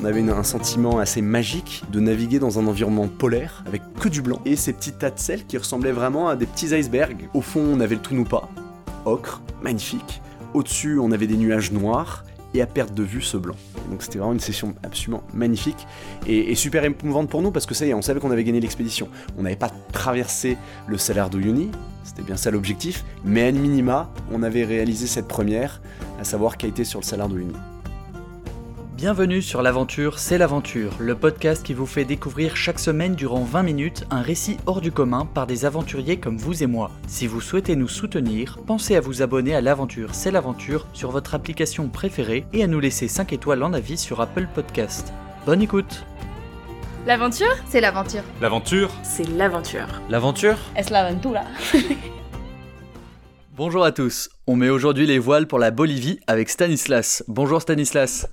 On avait un sentiment assez magique de naviguer dans un environnement polaire avec que du blanc et ces petits tas de sel qui ressemblaient vraiment à des petits icebergs. Au fond, on avait le pas, ocre, magnifique. Au-dessus, on avait des nuages noirs et à perte de vue ce blanc. Donc c'était vraiment une session absolument magnifique et, super émouvante pour nous parce que ça y est, on savait qu'on avait gagné l'expédition. On n'avait pas traversé le salaire d'Uyuni, c'était bien ça l'objectif, mais à minima, on avait réalisé cette première, à savoir qu'a sur le salaire d'Uyuni. Bienvenue sur l'aventure, c'est l'aventure, le podcast qui vous fait découvrir chaque semaine durant 20 minutes un récit hors du commun par des aventuriers comme vous et moi. Si vous souhaitez nous soutenir, pensez à vous abonner à l'aventure, c'est l'aventure sur votre application préférée et à nous laisser 5 étoiles en avis sur Apple Podcast. Bonne écoute L'aventure C'est l'aventure. L'aventure C'est l'aventure. L'aventure Es la aventura. Bonjour à tous, on met aujourd'hui les voiles pour la Bolivie avec Stanislas. Bonjour Stanislas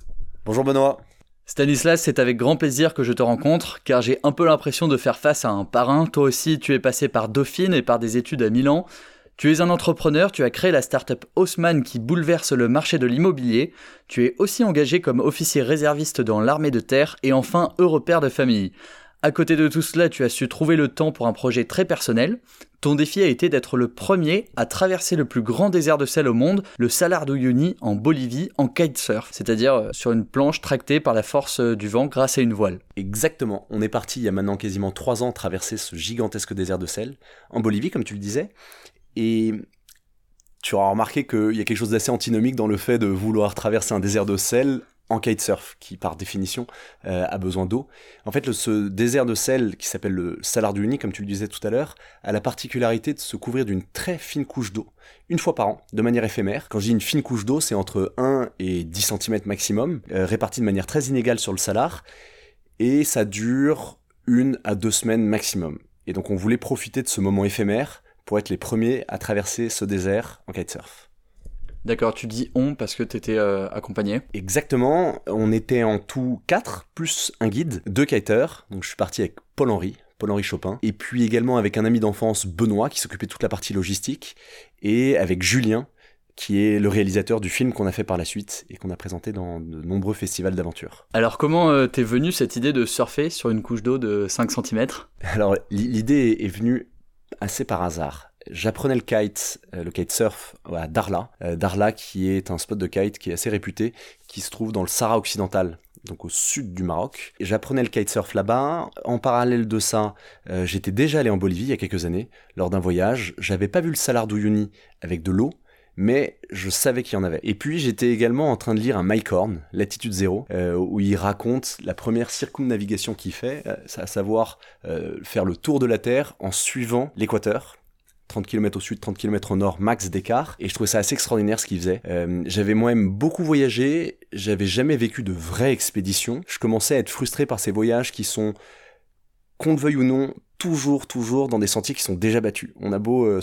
Bonjour Benoît. Stanislas, c'est avec grand plaisir que je te rencontre, car j'ai un peu l'impression de faire face à un parrain. Toi aussi, tu es passé par Dauphine et par des études à Milan. Tu es un entrepreneur, tu as créé la startup Haussmann qui bouleverse le marché de l'immobilier. Tu es aussi engagé comme officier réserviste dans l'armée de terre et enfin père de famille. À côté de tout cela, tu as su trouver le temps pour un projet très personnel. Ton défi a été d'être le premier à traverser le plus grand désert de sel au monde, le Salar d'Uyuni en Bolivie, en kitesurf, c'est-à-dire euh, sur une planche tractée par la force euh, du vent grâce à une voile. Exactement, on est parti il y a maintenant quasiment trois ans traverser ce gigantesque désert de sel, en Bolivie comme tu le disais, et tu auras remarqué qu'il y a quelque chose d'assez antinomique dans le fait de vouloir traverser un désert de sel en kitesurf, qui par définition euh, a besoin d'eau. En fait, le- ce désert de sel, qui s'appelle le Salar d'Uyuni, comme tu le disais tout à l'heure, a la particularité de se couvrir d'une très fine couche d'eau, une fois par an, de manière éphémère. Quand je dis une fine couche d'eau, c'est entre 1 et 10 cm maximum, euh, répartie de manière très inégale sur le Salar, et ça dure une à deux semaines maximum. Et donc on voulait profiter de ce moment éphémère pour être les premiers à traverser ce désert en kitesurf. D'accord, tu dis on parce que t'étais euh, accompagné. Exactement, on était en tout quatre, plus un guide, deux kiteurs, donc je suis parti avec Paul-Henri, Paul-Henri Chopin, et puis également avec un ami d'enfance, Benoît, qui s'occupait de toute la partie logistique, et avec Julien, qui est le réalisateur du film qu'on a fait par la suite et qu'on a présenté dans de nombreux festivals d'aventure. Alors comment euh, t'es venu cette idée de surfer sur une couche d'eau de 5 cm Alors l'idée est venue assez par hasard. J'apprenais le kite, euh, le kitesurf à Darla. Euh, Darla qui est un spot de kite qui est assez réputé, qui se trouve dans le Sahara occidental, donc au sud du Maroc. J'apprenais le kitesurf là-bas. En parallèle de ça, euh, j'étais déjà allé en Bolivie il y a quelques années, lors d'un voyage. J'avais pas vu le Salar d'Uyuni avec de l'eau, mais je savais qu'il y en avait. Et puis j'étais également en train de lire un Mike Horn, Latitude Zéro, où il raconte la première circumnavigation qu'il fait, à savoir faire le tour de la Terre en suivant l'équateur. 30 km au sud, 30 km au nord, max d'écart. Et je trouvais ça assez extraordinaire ce qu'il faisait. Euh, j'avais moi-même beaucoup voyagé, j'avais jamais vécu de vraies expéditions. Je commençais à être frustré par ces voyages qui sont, qu'on le veuille ou non, toujours, toujours dans des sentiers qui sont déjà battus. On a beau euh,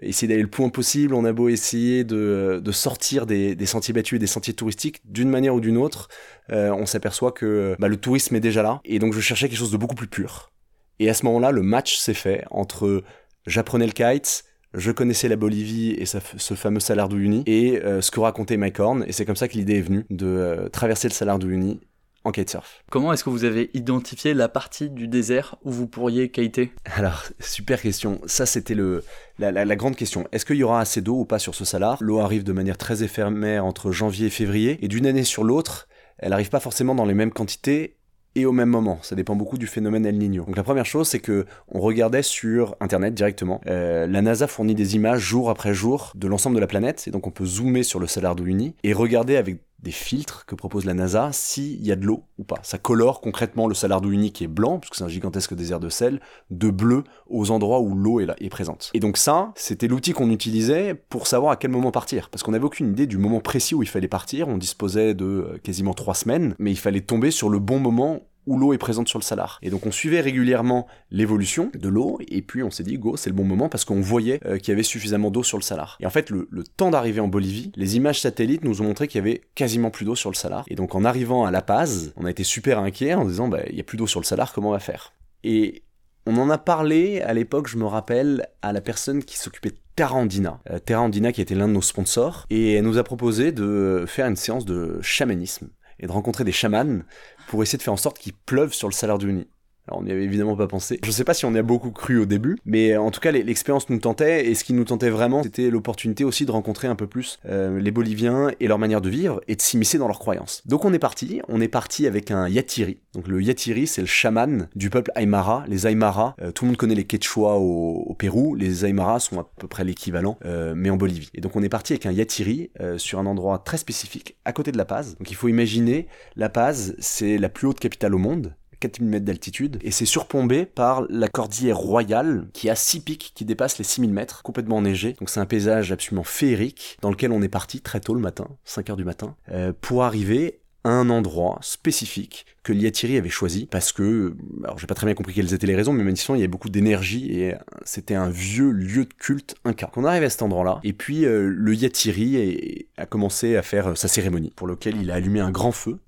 essayer d'aller le plus loin possible, on a beau essayer de, de sortir des, des sentiers battus et des sentiers touristiques d'une manière ou d'une autre, euh, on s'aperçoit que bah, le tourisme est déjà là. Et donc je cherchais quelque chose de beaucoup plus pur. Et à ce moment-là, le match s'est fait entre j'apprenais le kite, je connaissais la Bolivie et sa- ce fameux Salar d'Uyuni, et euh, ce que racontait Mike Horn, et c'est comme ça que l'idée est venue de euh, traverser le Salar d'Uyuni en kitesurf. Comment est-ce que vous avez identifié la partie du désert où vous pourriez kiter? Alors, super question. Ça, c'était le la, la- la grande question. Est-ce qu'il y aura assez d'eau ou pas sur ce salar? L'eau arrive de manière très éphémère entre janvier et février, et d'une année sur l'autre, elle arrive pas forcément dans les mêmes quantités et au même moment. Ça dépend beaucoup du phénomène El Niño. Donc la première chose, c'est que on regardait sur Internet directement. Euh, la NASA fournit des images jour après jour de l'ensemble de la planète, et donc on peut zoomer sur le Salar d'Uyuni et regarder avec des filtres que propose la NASA s'il y a de l'eau ou pas. Ça colore concrètement le Salar d'Uyuni qui est blanc, puisque c'est un gigantesque désert de sel, de bleu aux endroits où l'eau est, est présente. Et donc ça, c'était l'outil qu'on utilisait pour savoir à quel moment partir. Parce qu'on n'avait aucune idée du moment précis où il fallait partir. On disposait de euh, quasiment trois semaines, mais il fallait tomber sur le bon moment où l'eau est présente sur le salar. Et donc on suivait régulièrement l'évolution de l'eau, et puis on s'est dit, go, c'est le bon moment, parce qu'on voyait euh, qu'il y avait suffisamment d'eau sur le salar. Et en fait, le, temps d'arriver en Bolivie, les images satellites nous ont montré qu'il y avait quasiment plus d'eau sur le salar. Et donc en arrivant à La Paz, on a été super inquiets en disant, bah, il y a plus d'eau sur le salar, comment on va faire? Et on en a parlé à l'époque, je me rappelle, à la personne qui s'occupait de Terra Andina. Euh, Terra Andina qui était l'un de nos sponsors, et elle nous a proposé de faire une séance de chamanisme. Et de rencontrer des chamans pour essayer de faire en sorte qu'il pleuve sur le Salar d'Uyuni. Alors on n'y avait évidemment pas pensé. Je sais pas si on y a beaucoup cru au début, mais en tout cas l'expérience nous tentait et ce qui nous tentait vraiment c'était l'opportunité aussi de rencontrer un peu plus euh, les Boliviens et leur manière de vivre et de s'immiscer dans leurs croyances. Donc on est parti, on est parti avec un yatiri. Donc le yatiri c'est le chaman du peuple Aymara. Les Aymara, euh, tout le monde connaît les Quechua au, Pérou, les Aymara sont à peu près l'équivalent euh, mais en Bolivie. Et donc on est parti avec un yatiri sur un endroit très spécifique à côté de La Paz. Donc il faut imaginer La Paz c'est la plus haute capitale au monde 4000 mètres d'altitude et c'est surplombé par la cordillère royale qui a 6 pics qui dépassent les 6000 mètres, complètement enneigé. Donc c'est un paysage absolument féerique dans lequel on est parti très tôt le matin, 5 heures du matin, euh, pour arriver à un endroit spécifique que Liatiri avait choisi parce que, alors j'ai pas très bien compris quelles étaient les raisons, mais manifestement il y avait beaucoup d'énergie et c'était un vieux lieu de culte inca. On arrive à cet endroit-là et puis euh, le Yatiri a commencé à faire sa cérémonie pour lequel il a allumé un grand feu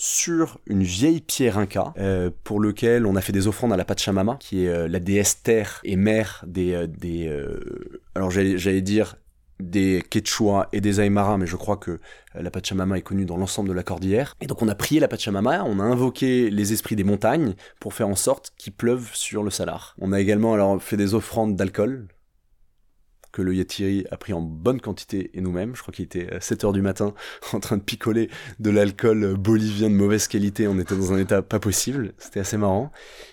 sur une vieille pierre inca euh, pour lequel on a fait des offrandes à la Pachamama qui est euh, la déesse terre et mère des euh, des alors j'allais dire des Quechua et des Aymara, mais je crois que la Pachamama est connue dans l'ensemble de la cordillère. Et donc on a prié la Pachamama, on a invoqué les esprits des montagnes pour faire en sorte qu'il pleuve sur le salar. On a également alors fait des offrandes d'alcool, que le Yatiri a pris en bonne quantité et nous-mêmes. Je crois qu'il était à 7 heures du matin en train de picoler de l'alcool bolivien de mauvaise qualité. On était dans un état pas possible. C'était assez marrant.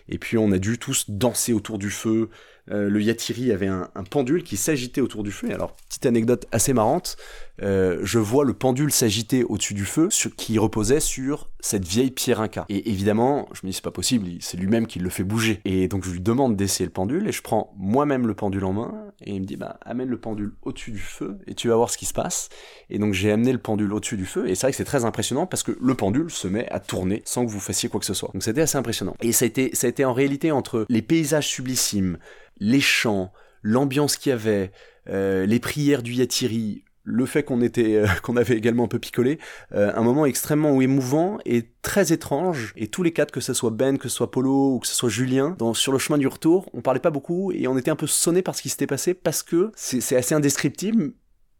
Et puis on a dû tous danser autour du feu, euh, le Yatiri avait un, pendule qui s'agitait autour du feu. Alors, petite anecdote assez marrante, euh, je vois le pendule s'agiter au-dessus du feu, qui reposait sur cette vieille pierre inca. Et évidemment, je me dis c'est pas possible, c'est lui-même qui le fait bouger. Et donc je lui demande d'essayer le pendule, et je prends moi-même le pendule en main, et il me dit bah amène le pendule au-dessus du feu, et tu vas voir ce qui se passe. Et donc j'ai amené le pendule au-dessus du feu, et c'est vrai que c'est très impressionnant parce que le pendule se met à tourner sans que vous fassiez quoi que ce soit. Donc c'était assez impressionnant. Et ça a été, ça a été en réalité entre les paysages sublissimes, les chants, l'ambiance qu'il y avait, euh, les prières du Yatiri, le fait qu'on était, euh, qu'on avait également un peu picolé, euh, un moment extrêmement émouvant et très étrange. Et tous les quatre, que ce soit Ben, que ce soit Polo ou que ce soit Julien, sur le chemin du retour, on parlait pas beaucoup et on était un peu sonné par ce qui s'était passé parce que c'est assez indescriptible,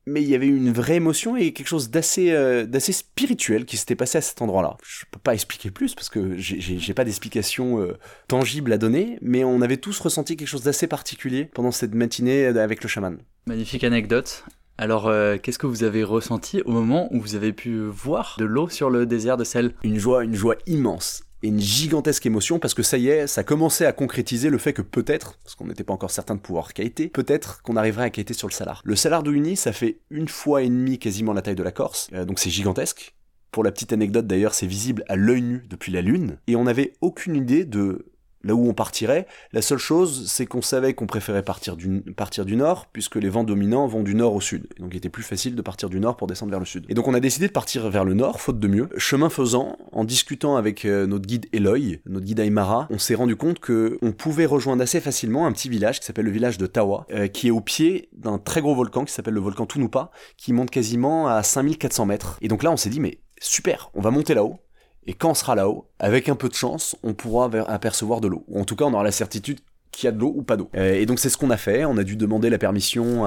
mais il y avait une vraie émotion et quelque chose d'assez euh, d'assez spirituel qui s'était passé à cet endroit-là. Je peux pas expliquer plus parce que j'ai pas d'explication tangible à donner, mais on avait tous ressenti quelque chose d'assez particulier pendant cette matinée avec le chaman. Magnifique anecdote. Alors, euh, qu'est-ce que vous avez ressenti au moment où vous avez pu voir de l'eau sur le désert de sel? Une joie, une joie immense et une gigantesque émotion parce que ça y est, ça commençait à concrétiser le fait que peut-être, parce qu'on n'était pas encore certain de pouvoir quêter, peut-être qu'on arriverait à quêter sur le Salar. Le Salar de Uni, ça fait une fois et demie quasiment la taille de la Corse, euh, donc c'est gigantesque. Pour la petite anecdote d'ailleurs, c'est visible à l'œil nu depuis la Lune, et on n'avait aucune idée de là où on partirait. La seule chose, c'est qu'on savait qu'on préférait partir du, partir du nord, puisque les vents dominants vont du nord au sud. donc il était plus facile de partir du nord pour descendre vers le sud. Et donc on a décidé de partir vers le nord, faute de mieux. Chemin faisant, en discutant avec euh, notre guide Eloy, notre guide Aymara, on s'est rendu compte que on pouvait rejoindre assez facilement un petit village qui s'appelle le village de Tawa, euh, qui est au pied d'un très gros volcan qui s'appelle le volcan Tunupa, qui monte quasiment à 5400 mètres. Et donc là on s'est dit mais super, on va monter là-haut, et quand on sera là-haut, avec un peu de chance, on pourra apercevoir de l'eau. Ou en tout cas, on aura la certitude qu'il y a de l'eau ou pas d'eau. Euh, et donc c'est ce qu'on a fait. On a dû demander la permission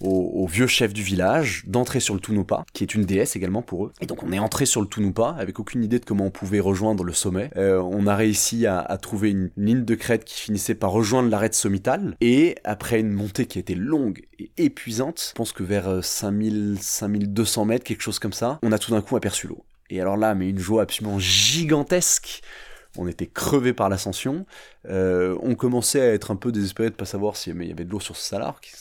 au, vieux chef du village d'entrer sur le Tunupa, qui est une déesse également pour eux. Et donc on est entré sur le Tunupa avec aucune idée de comment on pouvait rejoindre le sommet. Euh, on a réussi à, trouver une, ligne de crête qui finissait par rejoindre l'arête sommitale. Et après une montée qui était longue et épuisante, je pense que vers 5000, euh, 5200 mètres, quelque chose comme ça, on a tout d'un coup aperçu l'eau. Et alors là, mais une joie absolument gigantesque. On était crevés par l'ascension. Euh, on commençait à être un peu désespéré de pas savoir s'il y avait de l'eau sur ce salar, qui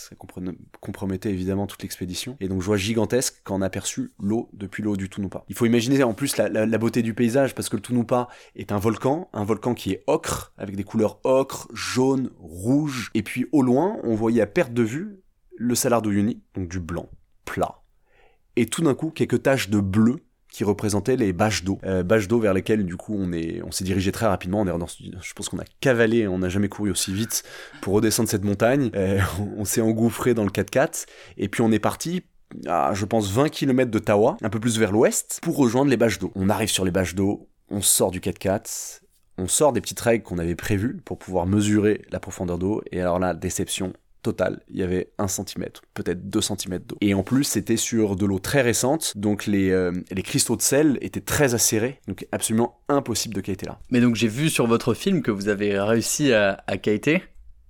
compromettait évidemment toute l'expédition. Et donc joie gigantesque quand on a aperçu l'eau depuis l'eau du Tunupa. Il faut imaginer en plus la, beauté du paysage parce que le Tunupa est un volcan, un volcan qui est ocre avec des couleurs ocre, jaune, rouge. Et puis au loin, on voyait à perte de vue le salar d'Uyuni, donc du blanc, plat. Et tout d'un coup, quelques taches de bleu qui représentaient les bâches d'eau, euh, bâches d'eau vers lesquelles du coup on est, on s'est dirigé très rapidement. On est je pense qu'on a cavalé, on n'a jamais couru aussi vite pour redescendre cette montagne. Euh, on, s'est engouffré dans le 4x4 et puis on est parti je pense, 20 km de Tawa, un peu plus vers l'ouest, pour rejoindre les bâches d'eau. On arrive sur les bâches d'eau, on sort du 4x4, on sort des petites règles qu'on avait prévues pour pouvoir mesurer la profondeur d'eau, et alors là, déception total, il y avait un centimètre, peut-être deux centimètres d'eau. Et en plus, c'était sur de l'eau très récente, donc les, euh, cristaux de sel étaient très acérés, donc absolument impossible de kiter là. Mais donc j'ai vu sur votre film que vous avez réussi à, à.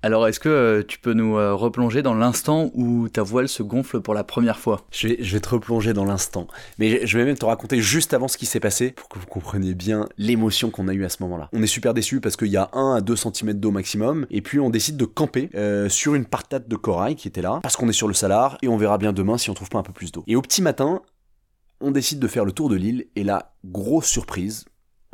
Alors, est-ce que euh, tu peux nous euh, replonger dans l'instant où ta voile se gonfle pour la première fois? Je vais, te replonger dans l'instant. Mais je vais même te raconter juste avant ce qui s'est passé pour que vous compreniez bien l'émotion qu'on a eue à ce moment-là. On est super déçus parce qu'il y a 1 à 2 cm d'eau maximum et puis on décide de camper euh, sur une partate de corail qui était là parce qu'on est sur le salar et on verra bien demain si on trouve pas un peu plus d'eau. Et au petit matin, on décide de faire le tour de l'île et là, grosse surprise,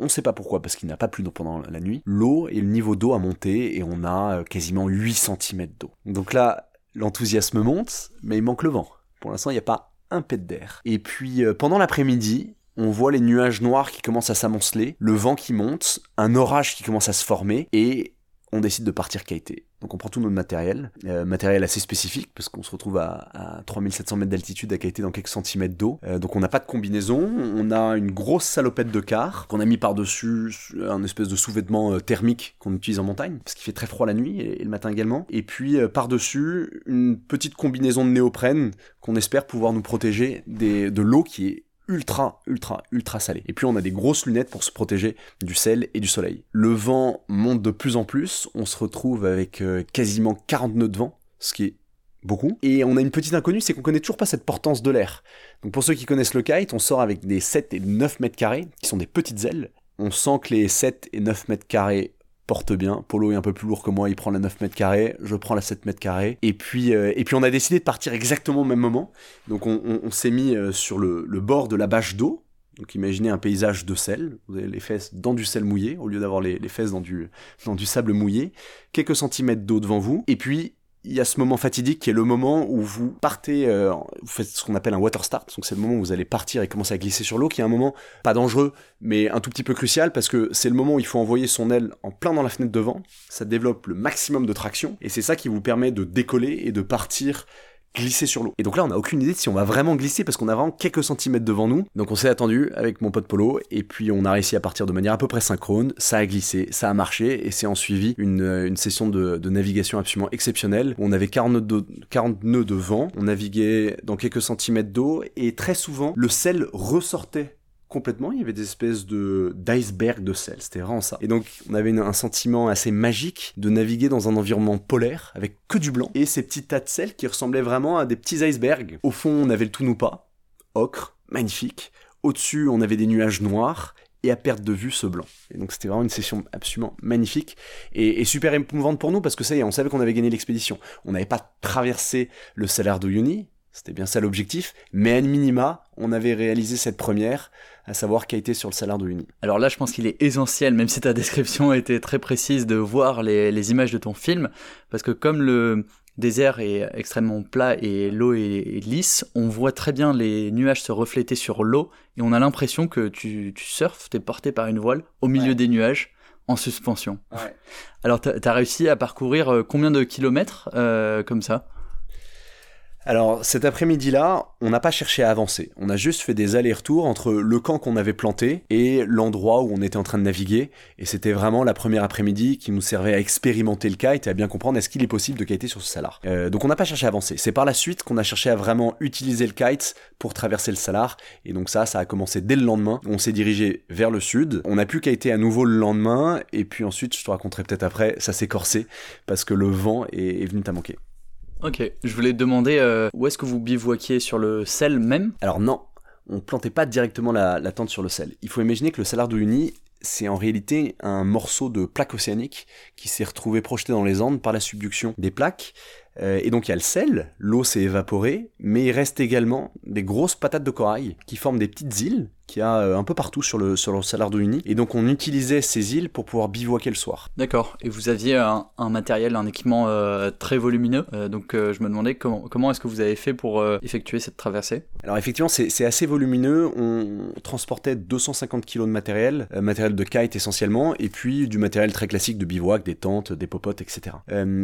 on ne sait pas pourquoi, parce qu'il n'a pas plu pendant la nuit. L'eau et le niveau d'eau a monté et on a euh, quasiment 8 cm d'eau. Donc là, l'enthousiasme monte, mais il manque le vent. Pour l'instant, il n'y a pas un pet d'air. Et puis, euh, pendant l'après-midi, on voit les nuages noirs qui commencent à s'amonceler, le vent qui monte, un orage qui commence à se former, et on décide de partir kiter. Donc on prend tout notre matériel, euh, matériel assez spécifique parce qu'on se retrouve à, à 3700 mètres d'altitude à kiter dans quelques centimètres d'eau. Euh, donc on n'a pas de combinaison, on a une grosse salopette de car qu'on a mis par-dessus un espèce de sous-vêtement euh, thermique qu'on utilise en montagne parce qu'il fait très froid la nuit et, le matin également. Et puis euh, par-dessus une petite combinaison de néoprène qu'on espère pouvoir nous protéger de l'eau qui est ultra, ultra, ultra salé. Et puis on a des grosses lunettes pour se protéger du sel et du soleil. Le vent monte de plus en plus, on se retrouve avec euh, quasiment 40 nœuds de vent, ce qui est beaucoup. Et on a une petite inconnue, c'est qu'on connaît toujours pas cette portance de l'air. Donc pour ceux qui connaissent le kite, on sort avec des 7 et 9 mètres carrés, qui sont des petites ailes. On sent que les 7 et 9 mètres carrés porte bien. Polo est un peu plus lourd que moi, il prend la 9 mètres carrés, je prends la 7 mètres carrés. Et puis, euh, et puis on a décidé de partir exactement au même moment. Donc on, s'est mis euh, sur le, le bord de la bâche d'eau. Donc imaginez un paysage de sel, vous avez les fesses dans du sel mouillé, au lieu d'avoir les, les fesses dans du, dans du sable mouillé, quelques centimètres d'eau devant vous, et puis il y a ce moment fatidique qui est le moment où vous partez, euh, vous faites ce qu'on appelle un water start, donc c'est le moment où vous allez partir et commencer à glisser sur l'eau, qui est un moment pas dangereux, mais un tout petit peu crucial parce que c'est le moment où il faut envoyer son aile en plein dans la fenêtre devant, ça développe le maximum de traction, et c'est ça qui vous permet de décoller et de partir glisser sur l'eau. Et donc là, on n'a aucune idée si on va vraiment glisser parce qu'on a vraiment quelques centimètres devant nous. Donc on s'est attendu avec mon pote Polo et puis on a réussi à partir de manière à peu près synchrone. Ça a glissé, ça a marché et c'est en suivi une, une session de, navigation absolument exceptionnelle on avait 40 nœuds, de, 40 nœuds de vent, on naviguait dans quelques centimètres d'eau et très souvent le sel ressortait complètement, il y avait des espèces de d'iceberg de sel, c'était vraiment ça. Et donc on avait un sentiment assez magique de naviguer dans un environnement polaire avec que du blanc et ces petits tas de sel qui ressemblaient vraiment à des petits icebergs. Au fond, on avait le pas, ocre, magnifique. Au-dessus, on avait des nuages noirs et à perte de vue ce blanc. Et donc c'était vraiment une session absolument magnifique et, et super émouvante pour nous parce que ça y est, on savait qu'on avait gagné l'expédition. On n'avait pas traversé le salaire d'Uyuni, c'était bien ça l'objectif, mais à minima, on avait réalisé cette première, à savoir qu'a été sur le salaire d'Uyuni. Alors là, je pense qu'il est essentiel, même si ta description était très précise, de voir les, les images de ton film, parce que comme le désert est extrêmement plat et l'eau est, est lisse, on voit très bien les nuages se refléter sur l'eau, et on a l'impression que tu, tu surfes, t'es porté par une voile au milieu Ouais. des nuages, en suspension. Alors t'as as réussi à parcourir euh, combien de kilomètres euh, comme ça? Alors cet après-midi-là, on n'a pas cherché à avancer. On a juste fait des allers-retours entre le camp qu'on avait planté et l'endroit où on était en train de naviguer. Et c'était vraiment la première après-midi qui nous servait à expérimenter le kite et à bien comprendre est-ce qu'il est possible de kiter sur ce salar. Euh, donc on n'a pas cherché à avancer. C'est par la suite qu'on a cherché à vraiment utiliser le kite pour traverser le salar. Et donc ça, ça a commencé dès le lendemain. On s'est dirigé vers le sud. On a pu kiter à nouveau le lendemain. Et puis ensuite, je te raconterai peut-être après, ça s'est corsé parce que le vent est, venu à manquer. Ok, je voulais te demander euh, où est-ce que vous bivouaquiez sur le sel même? Alors non, on plantait pas directement la, tente sur le sel. Il faut imaginer que le salar d'Uyuni, c'est en réalité un morceau de plaque océanique qui s'est retrouvé projeté dans les Andes par la subduction des plaques. Euh, et donc il y a le sel, l'eau s'est évaporée, mais il reste également des grosses patates de corail qui forment des petites îles qu'il y a euh, un peu partout sur le, sur le salar d'Uyuni. Et donc on utilisait ces îles pour pouvoir bivouaquer le soir. D'accord. Et vous aviez un, un matériel, un équipement euh, très volumineux. Euh, donc euh, je me demandais comment, comment est-ce que vous avez fait pour effectuer cette traversée? Alors effectivement, c'est assez volumineux. On transportait 250 kg de matériel, matériel de kite essentiellement, et puis du matériel très classique de bivouac, des tentes, des popotes, etc.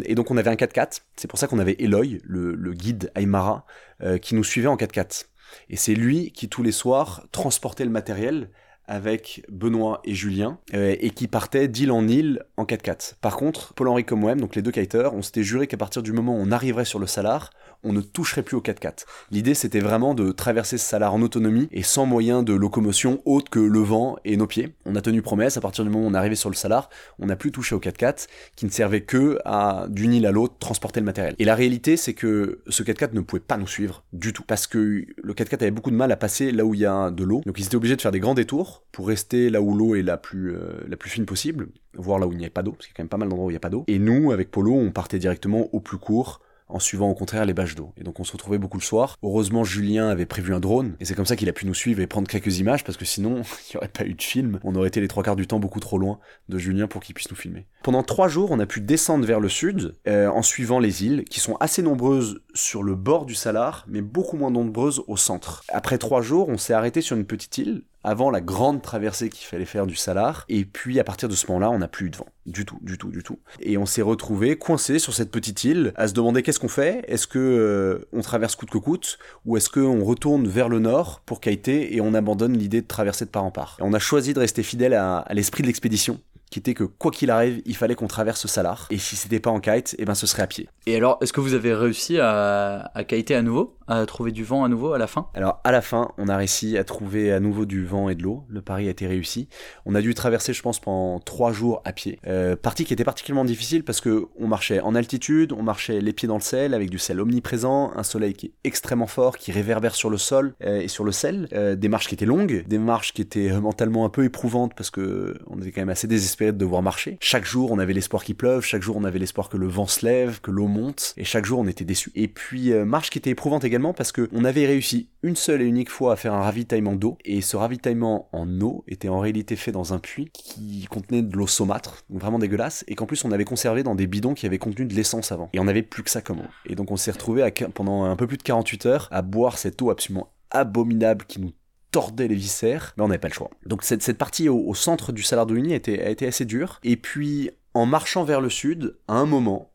Et donc on avait un 4x4. C'est pour ça qu'on avait Eloy, le, guide Aymara, euh, qui nous suivait en 4x4. Et c'est lui qui tous les soirs transportait le matériel avec Benoît et Julien euh, et qui partaient d'île en île en 4x4. Par contre, Paul-Henri comme moi-même, donc les deux kiteurs, on s'était juré qu'à partir du moment où on arriverait sur le Salar, on ne toucherait plus au 4x4. L'idée, c'était vraiment de traverser ce salar en autonomie et sans moyen de locomotion autre que le vent et nos pieds. On a tenu promesse, à partir du moment où on est arrivé sur le salar, on n'a plus touché au 4x4, qui ne servait que à, d'une île à l'autre, transporter le matériel. Et la réalité, c'est que ce 4x4 ne pouvait pas nous suivre du tout, parce que le 4x4 avait beaucoup de mal à passer là où il y a de l'eau, donc ils étaient obligés de faire des grands détours pour rester là où l'eau est la plus, euh, la plus fine possible, voir là où il n'y avait pas d'eau, parce qu'il y a quand même pas mal d'endroits où il n'y a pas d'eau. Et nous, avec Polo, on partait directement au plus court, en suivant au contraire les bâches d'eau. Et donc on se retrouvait beaucoup le soir. Heureusement, Julien avait prévu un drone, et c'est comme ça qu'il a pu nous suivre et prendre quelques images, parce que sinon, il n'y aurait pas eu de film. On aurait été les trois quarts du temps beaucoup trop loin de Julien pour qu'il puisse nous filmer. Pendant trois jours, on a pu descendre vers le sud, euh, en suivant les îles, qui sont assez nombreuses sur le bord du Salar, mais beaucoup moins nombreuses au centre. Après trois jours, on s'est arrêté sur une petite île, avant la grande traversée qu'il fallait faire du Salar. Et puis à partir de ce moment-là, on n'a plus eu de vent. Du tout, du tout, du tout. Et on s'est retrouvé coincé sur cette petite île à se demander qu'est-ce qu'on fait Est-ce que euh, on traverse coûte que coûte Ou est-ce qu'on retourne vers le nord pour Kaité et on abandonne l'idée de traverser de part en part? On a choisi de rester fidèle à, l'esprit de l'expédition qui était que quoi qu'il arrive, il fallait qu'on traverse ce Salar. Et si c'était pas en kite, eh ben ce serait à pied. Et alors, est-ce que vous avez réussi à, à kiter à nouveau? À trouver du vent à nouveau à la fin? Alors, à la fin, on a réussi à trouver à nouveau du vent et de l'eau. Le pari a été réussi. On a dû traverser, je pense, pendant trois jours à pied. Euh, partie qui était particulièrement difficile parce que on marchait en altitude, on marchait les pieds dans le sel, avec du sel omniprésent, un soleil qui est extrêmement fort, qui réverbère sur le sol euh, et sur le sel. Euh, des marches qui étaient longues, des marches qui étaient mentalement un peu éprouvantes parce que on était quand même assez désespéré de devoir marcher. Chaque jour, on avait l'espoir qu'il pleuve, chaque jour, on avait l'espoir que le vent se lève, que l'eau monte, et chaque jour, on était déçu. Et puis, marche qui était éprouvante également parce que on avait réussi une seule et unique fois à faire un ravitaillement d'eau, et ce ravitaillement en eau était en réalité fait dans un puits qui contenait de l'eau saumâtre, donc vraiment dégueulasse, et qu'en plus, on avait conservé dans des bidons qui avaient contenu de l'essence avant. Et on avait plus que ça comme eau. Et donc, on s'est retrouvé pendant un peu plus de 48 heures à boire cette eau absolument abominable qui nous tordait les viscères, mais on n'avait pas le choix. Donc cette, partie au, centre du Salar de Uyuni a été assez dure. Et puis, en marchant vers le sud, à un moment,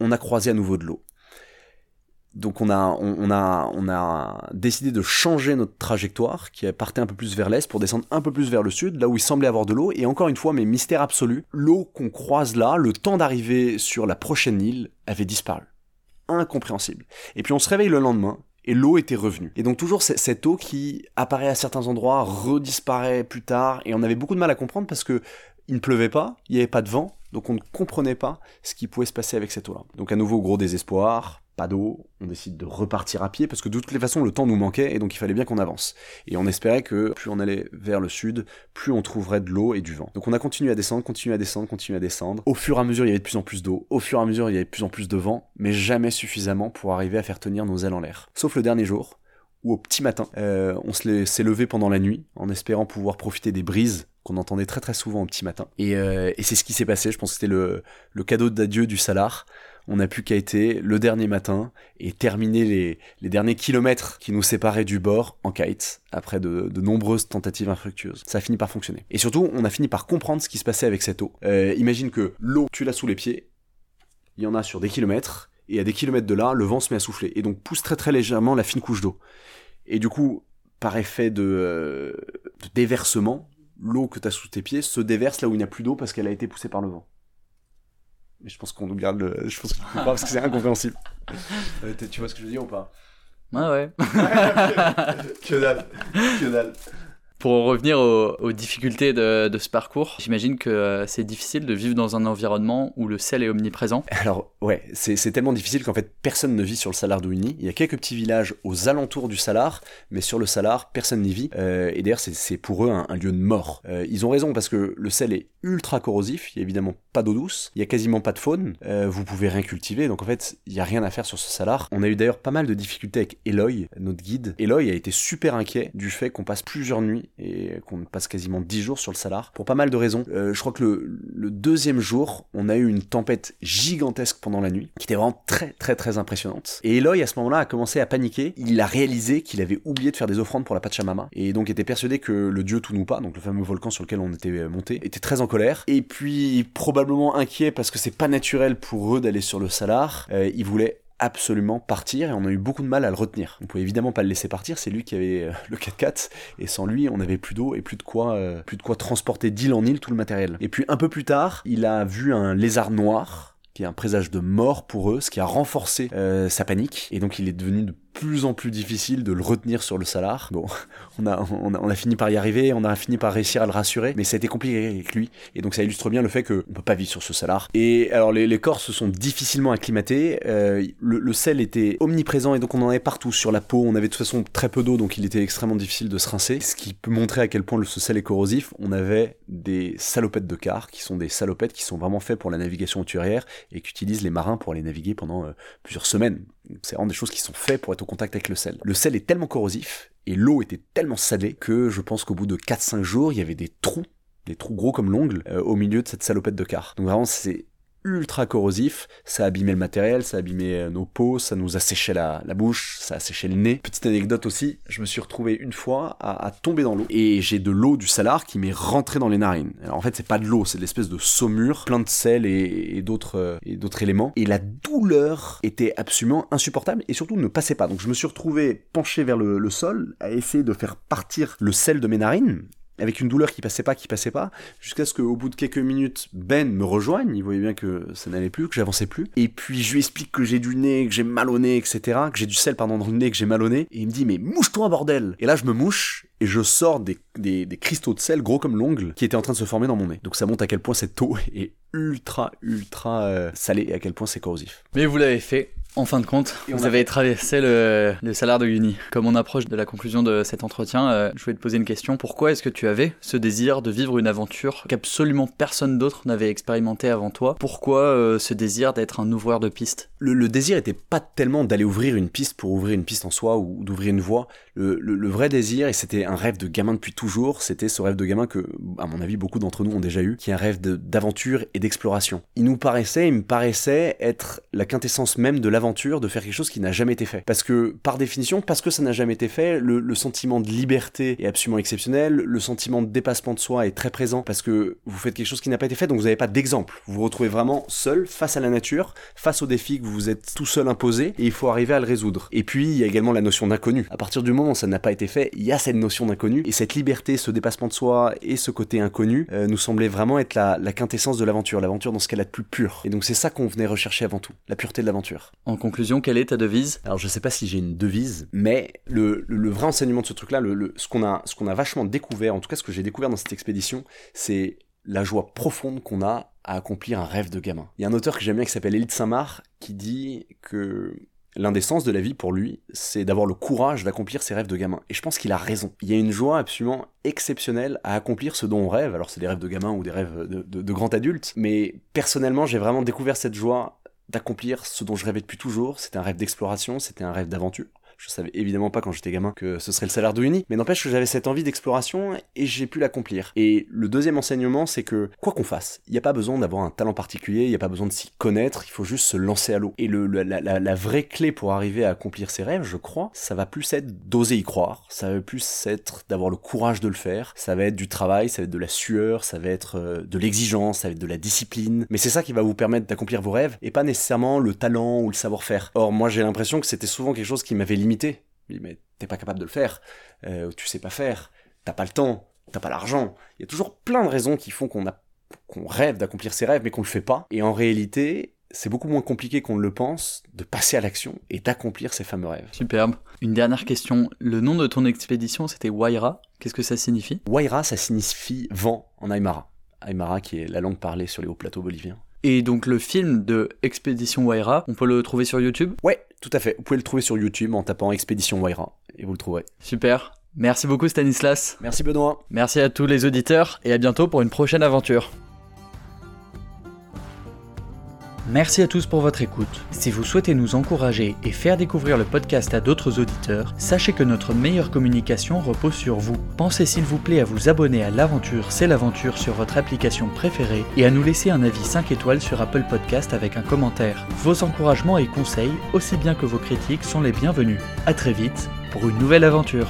on a croisé à nouveau de l'eau. Donc on a, décidé de changer notre trajectoire, qui partait un peu plus vers l'est, pour descendre un peu plus vers le sud, là où il semblait avoir de l'eau. Et encore une fois, mais mystère absolu, l'eau qu'on croise là, le temps d'arriver sur la prochaine île, avait disparu. Incompréhensible. Et puis on se réveille le lendemain, et l'eau était revenue. Et donc toujours cette eau qui apparaît à certains endroits, redisparaît plus tard, et on avait beaucoup de mal à comprendre parce que il ne pleuvait pas, il n'y avait pas de vent, donc on ne comprenait pas ce qui pouvait se passer avec cette eau-là. Donc à nouveau gros désespoir, pas d'eau, on décide de repartir à pied parce que de toutes les façons le temps nous manquait et donc il fallait bien qu'on avance. Et on espérait que plus on allait vers le sud, plus on trouverait de l'eau et du vent. Donc on a continué à descendre, continué à descendre, continué à descendre. Au fur et à mesure il y avait de plus en plus d'eau, au fur et à mesure il y avait de plus en plus de vent, mais jamais suffisamment pour arriver à faire tenir nos ailes en l'air. Sauf le dernier jour, où au petit matin, euh, on s'est levé pendant la nuit en espérant pouvoir profiter des brises qu'on entendait très très souvent au petit matin. Et, euh, c'est ce qui s'est passé, je pense que c'était le cadeau d'adieu du Salar on n'a plus qu'à le dernier matin et terminer les, les, derniers kilomètres qui nous séparaient du bord en kite après de, de, nombreuses tentatives infructueuses. Ça a fini par fonctionner. Et surtout, on a fini par comprendre ce qui se passait avec cette eau. Euh, imagine que l'eau, tu l'as sous les pieds, il y en a sur des kilomètres, et à des kilomètres de là, le vent se met à souffler, et donc pousse très très légèrement la fine couche d'eau. Et du coup, par effet de, euh, de déversement, l'eau que tu as sous tes pieds se déverse là où il n'y a plus d'eau parce qu'elle a été poussée par le vent. Mais je pense qu'on nous garde le. Je pense qu'on peut pas parce que c'est incompréhensible. Euh, tu vois ce que je veux dire ou pas? Ouais, ouais. que dalle. Que dalle. Pour revenir aux, difficultés de, ce parcours, j'imagine que euh, c'est difficile de vivre dans un environnement où le sel est omniprésent. Alors ouais, c'est tellement difficile qu'en fait personne ne vit sur le Salar d'Ouini. Il y a quelques petits villages aux alentours du Salar, mais sur le Salar, personne n'y vit. Euh, et d'ailleurs, c'est pour eux un, lieu de mort. Euh, ils ont raison parce que le sel est ultra corrosif. Il y a évidemment pas d'eau douce. Il y a quasiment pas de faune. Euh, vous pouvez rien cultiver. Donc en fait, il y a rien à faire sur ce Salar. On a eu d'ailleurs pas mal de difficultés avec Eloy, notre guide. Eloy a été super inquiet du fait qu'on passe plusieurs nuits et qu'on passe quasiment 10 jours sur le Salar, pour pas mal de raisons. Euh, je crois que le, deuxième jour, on a eu une tempête gigantesque pendant la nuit, qui était vraiment très très très impressionnante. Et Eloy, à ce moment-là, a commencé à paniquer. Il a réalisé qu'il avait oublié de faire des offrandes pour la Pachamama, et donc était persuadé que le dieu Tunupa, donc le fameux volcan sur lequel on était monté, était très en colère, et puis probablement inquiet parce que c'est pas naturel pour eux d'aller sur le Salar, euh, il voulait absolument partir et on a eu beaucoup de mal à le retenir. On pouvait évidemment pas le laisser partir, c'est lui qui avait euh, le 4x4 et sans lui on n'avait plus d'eau et plus de quoi euh, plus de quoi transporter d'île en île tout le matériel. Et puis un peu plus tard, il a vu un lézard noir qui est un présage de mort pour eux, ce qui a renforcé euh, sa panique et donc il est devenu de plus en plus difficile de le retenir sur le salar. Bon, on a, fini par y arriver, on a fini par réussir à le rassurer, mais ça a été compliqué avec lui. Et donc ça illustre bien le fait qu'on peut pas vivre sur ce salar. Et alors les, les corps se sont difficilement acclimatés. Euh, le, sel était omniprésent et donc on en avait partout sur la peau. On avait de toute façon très peu d'eau, donc il était extrêmement difficile de se rincer. Ce qui peut montrer à quel point ce sel est corrosif. On avait des salopettes de car, qui sont des salopettes qui sont vraiment faites pour la navigation hauturière et qu'utilisent les marins pour aller naviguer pendant euh, plusieurs semaines. C'est vraiment des choses qui sont faites pour être au contact avec le sel. Le sel est tellement corrosif et l'eau était tellement salée que je pense qu'au bout de 4-5 jours, il y avait des trous, des trous gros comme l'ongle, euh, au milieu de cette salopette de car. Donc vraiment, c'est ultra corrosif, ça a abîmé le matériel, ça a abîmé euh, nos peaux, ça nous a séché la, la, bouche, ça a séché le nez. Petite anecdote aussi, je me suis retrouvé une fois à, tomber dans l'eau et j'ai de l'eau du salar qui m'est rentrée dans les narines. Alors en fait c'est pas de l'eau, c'est de l'espèce de saumure, plein de sel et, euh, d'autres éléments. Et la douleur était absolument insupportable et surtout ne passait pas. Donc je me suis retrouvé penché vers le sol à essayer de faire partir le sel de mes narines avec une douleur qui passait pas, qui passait pas, jusqu'à ce qu'au bout de quelques minutes, Ben me rejoigne, il voyait bien que ça n'allait plus, que j'avançais plus, et puis je lui explique que j'ai du nez, que j'ai mal au nez, etc., que j'ai du sel, pardon, dans le nez, que j'ai mal au nez, et il me dit, mais mouche-toi, bordel Et là, je me mouche, et je sors des, des, cristaux de sel, gros comme l'ongle, qui étaient en train de se former dans mon nez. Donc ça montre à quel point cette eau est ultra, ultra euh, salée, et à quel point c'est corrosif. Mais vous l'avez fait, en fin de compte, vous avez traversé le, le, salaire de Uni. Comme on approche de la conclusion de cet entretien, euh, je voulais te poser une question. Pourquoi est-ce que tu avais ce désir de vivre une aventure qu'absolument personne d'autre n'avait expérimenté avant toi? Pourquoi euh, ce désir d'être un ouvreur de piste le, le, désir était pas tellement d'aller ouvrir une piste pour ouvrir une piste en soi ou d'ouvrir une voie. Le, le, vrai désir, et c'était un rêve de gamin depuis toujours, c'était ce rêve de gamin que, à mon avis, beaucoup d'entre nous ont déjà eu, qui est un rêve d'aventure et d'exploration. Il nous paraissait, il me paraissait être la quintessence même de l'aventure de faire quelque chose qui n'a jamais été fait. Parce que, par définition, parce que ça n'a jamais été fait, le, sentiment de liberté est absolument exceptionnel, le sentiment de dépassement de soi est très présent parce que vous faites quelque chose qui n'a pas été fait, donc vous n'avez pas d'exemple. Vous vous retrouvez vraiment seul face à la nature, face aux défis que vous vous êtes tout seul imposé, et il faut arriver à le résoudre. Et puis, il y a également la notion d'inconnu. À partir du moment où ça n'a pas été fait, il y a cette notion d'inconnu, et cette liberté, ce dépassement de soi et ce côté inconnu euh, nous semblait vraiment être la, la quintessence de l'aventure, l'aventure dans ce qu'elle a de plus pur. Et donc c'est ça qu'on venait rechercher avant tout, la pureté de l'aventure. En conclusion, quelle est ta devise? Alors je sais pas si j'ai une devise, mais le, vrai enseignement de ce truc-là, ce qu'on a, vachement découvert, en tout cas ce que j'ai découvert dans cette expédition, c'est la joie profonde qu'on a à accomplir un rêve de gamin. Il y a un auteur que j'aime bien qui s'appelle Élite Saint-Marc qui dit que L'un des sens de la vie pour lui, c'est d'avoir le courage d'accomplir ses rêves de gamin. Et je pense qu'il a raison. Il y a une joie absolument exceptionnelle à accomplir ce dont on rêve. Alors c'est des rêves de gamin ou des rêves de, de, de grand adulte. Mais personnellement, j'ai vraiment découvert cette joie d'accomplir ce dont je rêvais depuis toujours. C'était un rêve d'exploration, c'était un rêve d'aventure. Je savais évidemment pas quand j'étais gamin que ce serait le salaire Uni, mais n'empêche que j'avais cette envie d'exploration et j'ai pu l'accomplir. Et le deuxième enseignement, c'est que quoi qu'on fasse, il n'y a pas besoin d'avoir un talent particulier, il n'y a pas besoin de s'y connaître, il faut juste se lancer à l'eau. Et le, la, la, la, vraie clé pour arriver à accomplir ses rêves, je crois, ça va plus être d'oser y croire, ça va plus être d'avoir le courage de le faire, ça va être du travail, ça va être de la sueur, ça va être euh, de l'exigence, ça va être de la discipline. Mais c'est ça qui va vous permettre d'accomplir vos rêves et pas nécessairement le talent ou le savoir-faire. Or, moi j'ai l'impression que c'était souvent quelque chose qui m'avait limité. Mais t'es pas capable de le faire, euh, tu sais pas faire, t'as pas le temps, t'as pas l'argent. Il y a toujours plein de raisons qui font qu'on a qu'on rêve d'accomplir ses rêves mais qu'on le fait pas. Et en réalité, c'est beaucoup moins compliqué qu'on ne le pense de passer à l'action et d'accomplir ses fameux rêves. Superbe. Une dernière question. Le nom de ton expédition, c'était Waira. Qu'est-ce que ça signifie? Waira, ça signifie vent en Aymara. Aymara qui est la langue parlée sur les hauts plateaux boliviens. Et donc le film de Expédition Waira, on peut le trouver sur YouTube? Ouais, tout à fait. Vous pouvez le trouver sur YouTube en tapant Expédition Waira et vous le trouverez. Super. Merci beaucoup Stanislas. Merci Benoît. Merci à tous les auditeurs et à bientôt pour une prochaine aventure. Merci à tous pour votre écoute. Si vous souhaitez nous encourager et faire découvrir le podcast à d'autres auditeurs, sachez que notre meilleure communication repose sur vous. Pensez s'il vous plaît à vous abonner à l'aventure C'est l'aventure sur votre application préférée et à nous laisser un avis 5 étoiles sur Apple Podcast avec un commentaire. Vos encouragements et conseils, aussi bien que vos critiques, sont les bienvenus. A très vite pour une nouvelle aventure.